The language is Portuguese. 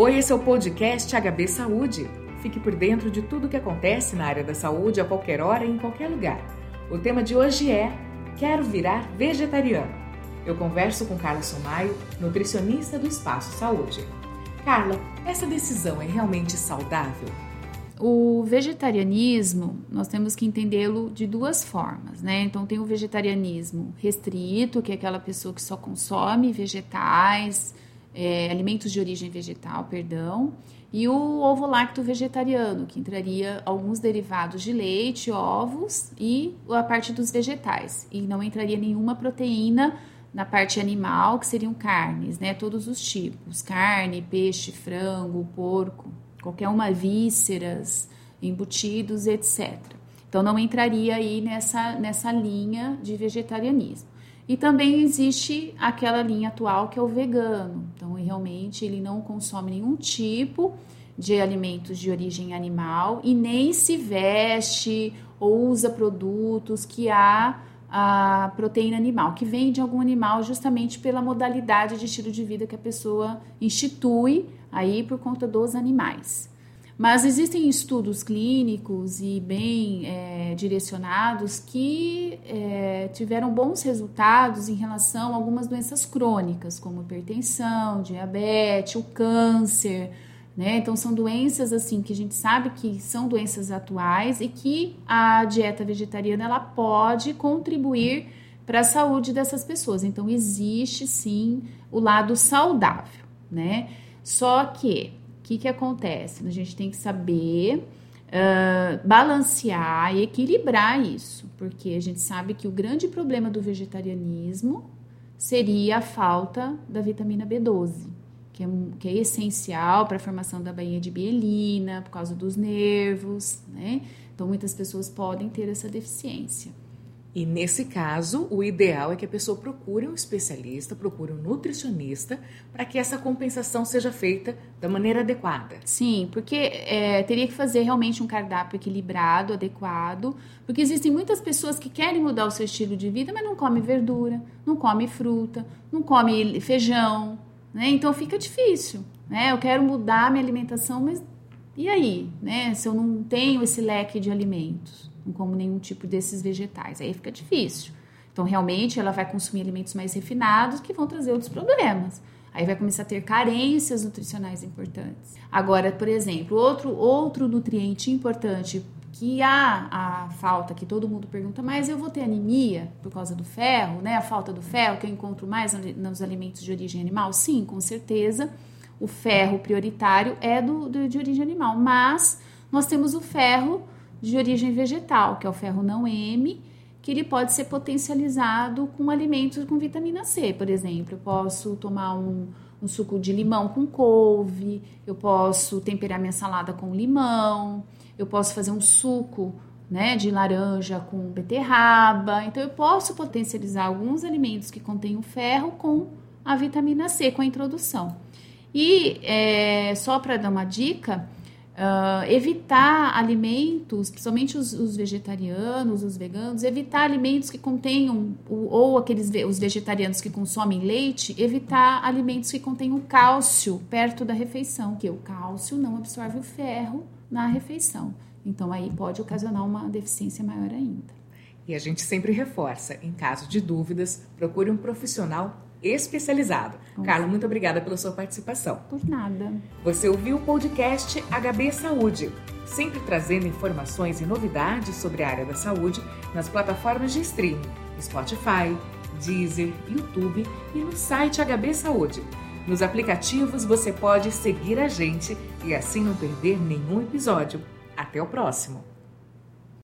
Oi, esse é o podcast HB Saúde. Fique por dentro de tudo o que acontece na área da saúde a qualquer hora e em qualquer lugar. O tema de hoje é Quero virar vegetariano. Eu converso com Carla Somaio, nutricionista do Espaço Saúde. Carla, essa decisão é realmente saudável? O vegetarianismo, nós temos que entendê-lo de duas formas, né? Então, tem o vegetarianismo restrito, que é aquela pessoa que só consome vegetais, é, alimentos de origem vegetal, perdão, e o ovo lacto vegetariano, que entraria alguns derivados de leite, ovos e a parte dos vegetais. E não entraria nenhuma proteína na parte animal, que seriam carnes, né? Todos os tipos: carne, peixe, frango, porco, qualquer uma vísceras, embutidos, etc. Então não entraria aí nessa, nessa linha de vegetarianismo. E também existe aquela linha atual que é o vegano. Então, realmente, ele não consome nenhum tipo de alimentos de origem animal e nem se veste ou usa produtos que há a proteína animal, que vem de algum animal justamente pela modalidade de estilo de vida que a pessoa institui aí por conta dos animais. Mas existem estudos clínicos e bem é, direcionados que é, tiveram bons resultados em relação a algumas doenças crônicas, como hipertensão, diabetes, o câncer. Né? Então são doenças assim que a gente sabe que são doenças atuais e que a dieta vegetariana ela pode contribuir para a saúde dessas pessoas. Então existe sim o lado saudável, né? Só que que, que acontece? A gente tem que saber uh, balancear e equilibrar isso, porque a gente sabe que o grande problema do vegetarianismo seria a falta da vitamina B12, que é, que é essencial para a formação da bainha de bielina, por causa dos nervos, né? Então, muitas pessoas podem ter essa deficiência. E nesse caso, o ideal é que a pessoa procure um especialista, procure um nutricionista, para que essa compensação seja feita da maneira adequada. Sim, porque é, teria que fazer realmente um cardápio equilibrado, adequado, porque existem muitas pessoas que querem mudar o seu estilo de vida, mas não come verdura, não come fruta, não come feijão, né? Então fica difícil, né? Eu quero mudar minha alimentação, mas e aí, né? Se eu não tenho esse leque de alimentos? Não como nenhum tipo desses vegetais. Aí fica difícil. Então, realmente, ela vai consumir alimentos mais refinados que vão trazer outros problemas. Aí vai começar a ter carências nutricionais importantes. Agora, por exemplo, outro, outro nutriente importante que há a falta, que todo mundo pergunta, mas eu vou ter anemia por causa do ferro, né? A falta do ferro que eu encontro mais nos alimentos de origem animal? Sim, com certeza. O ferro prioritário é do, do de origem animal, mas nós temos o ferro de origem vegetal, que é o ferro não M, que ele pode ser potencializado com alimentos com vitamina C, por exemplo. Eu posso tomar um, um suco de limão com couve, eu posso temperar minha salada com limão, eu posso fazer um suco né, de laranja com beterraba. Então, eu posso potencializar alguns alimentos que contêm ferro com a vitamina C, com a introdução. E é, só para dar uma dica, Uh, evitar alimentos, principalmente os, os, vegetarianos, os veganos, evitar alimentos que contenham, ou aqueles os vegetarianos que consomem leite, evitar alimentos que contenham cálcio perto da refeição, que o cálcio não absorve o ferro na refeição. Então aí pode ocasionar uma deficiência maior ainda. E a gente sempre reforça, em caso de dúvidas, procure um profissional especializado. Nossa. Carla, muito obrigada pela sua participação. Por nada. Você ouviu o podcast HB Saúde, sempre trazendo informações e novidades sobre a área da saúde nas plataformas de streaming, Spotify, Deezer, YouTube e no site HB Saúde. Nos aplicativos você pode seguir a gente e assim não perder nenhum episódio. Até o próximo!